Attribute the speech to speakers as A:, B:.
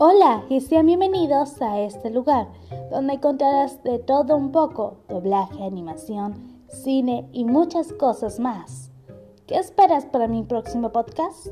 A: Hola y sean bienvenidos a este lugar donde encontrarás de todo un poco, doblaje, animación, cine y muchas cosas más. ¿Qué esperas para mi próximo podcast?